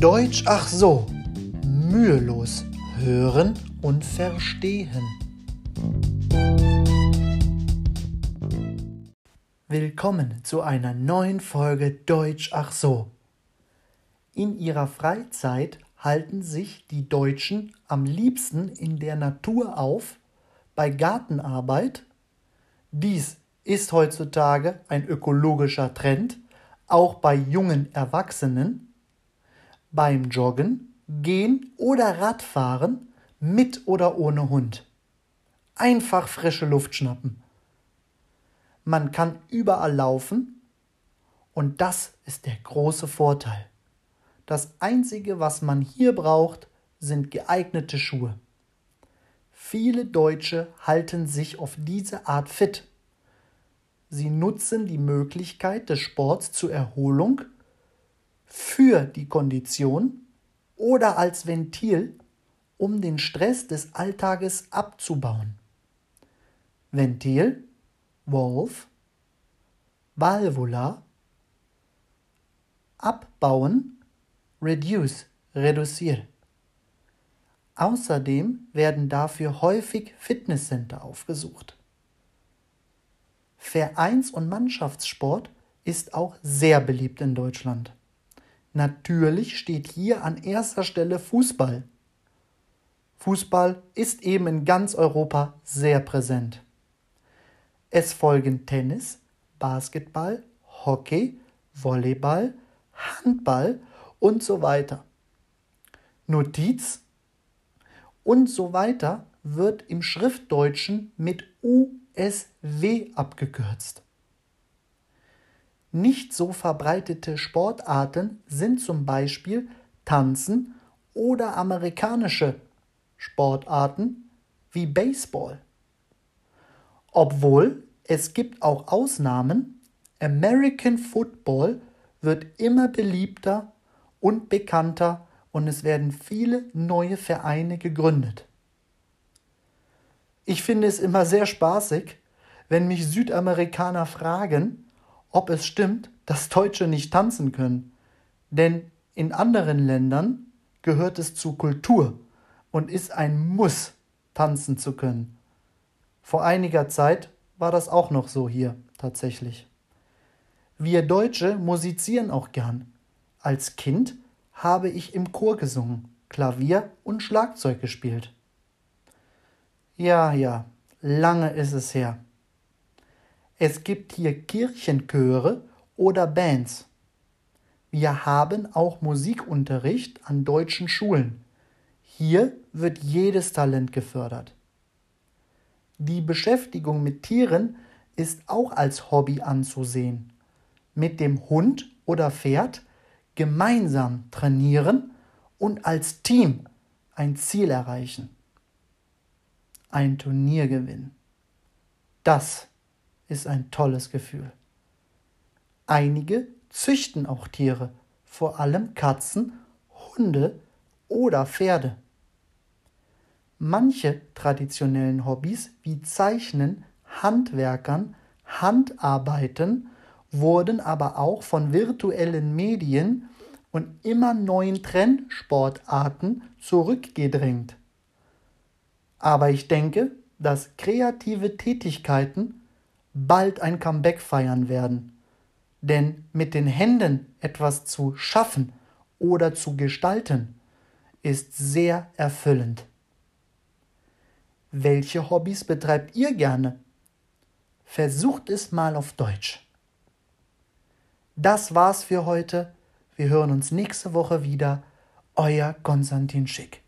Deutsch ach so, mühelos hören und verstehen. Willkommen zu einer neuen Folge Deutsch ach so. In ihrer Freizeit halten sich die Deutschen am liebsten in der Natur auf, bei Gartenarbeit. Dies ist heutzutage ein ökologischer Trend, auch bei jungen Erwachsenen, beim Joggen, Gehen oder Radfahren mit oder ohne Hund. Einfach frische Luft schnappen. Man kann überall laufen und das ist der große Vorteil. Das Einzige, was man hier braucht, sind geeignete Schuhe. Viele Deutsche halten sich auf diese Art fit. Sie nutzen die Möglichkeit des Sports zur Erholung, für die Kondition oder als Ventil, um den Stress des Alltages abzubauen. Ventil, Wolf, Valvula, abbauen, reduce, reduzieren. Außerdem werden dafür häufig Fitnesscenter aufgesucht. Vereins- und Mannschaftssport ist auch sehr beliebt in Deutschland. Natürlich steht hier an erster Stelle Fußball. Fußball ist eben in ganz Europa sehr präsent. Es folgen Tennis, Basketball, Hockey, Volleyball, Handball und so weiter. Notiz und so weiter wird im Schriftdeutschen mit USW abgekürzt. Nicht so verbreitete Sportarten sind zum Beispiel Tanzen oder amerikanische Sportarten wie Baseball. Obwohl es gibt auch Ausnahmen, American Football wird immer beliebter und bekannter und es werden viele neue Vereine gegründet. Ich finde es immer sehr spaßig, wenn mich Südamerikaner fragen, ob es stimmt, dass Deutsche nicht tanzen können. Denn in anderen Ländern gehört es zur Kultur und ist ein Muss, tanzen zu können. Vor einiger Zeit war das auch noch so hier tatsächlich. Wir Deutsche musizieren auch gern. Als Kind habe ich im Chor gesungen, Klavier und Schlagzeug gespielt. Ja, ja, lange ist es her. Es gibt hier Kirchenchöre oder Bands. Wir haben auch Musikunterricht an deutschen Schulen. Hier wird jedes Talent gefördert. Die Beschäftigung mit Tieren ist auch als Hobby anzusehen. Mit dem Hund oder Pferd gemeinsam trainieren und als Team ein Ziel erreichen. Ein Turnier gewinnen. Das ist ein tolles Gefühl. Einige züchten auch Tiere, vor allem Katzen, Hunde oder Pferde. Manche traditionellen Hobbys wie Zeichnen, Handwerkern, Handarbeiten wurden aber auch von virtuellen Medien und immer neuen Trendsportarten zurückgedrängt. Aber ich denke, dass kreative Tätigkeiten bald ein Comeback feiern werden. Denn mit den Händen etwas zu schaffen oder zu gestalten ist sehr erfüllend. Welche Hobbys betreibt ihr gerne? Versucht es mal auf Deutsch. Das war's für heute. Wir hören uns nächste Woche wieder. Euer Konstantin Schick.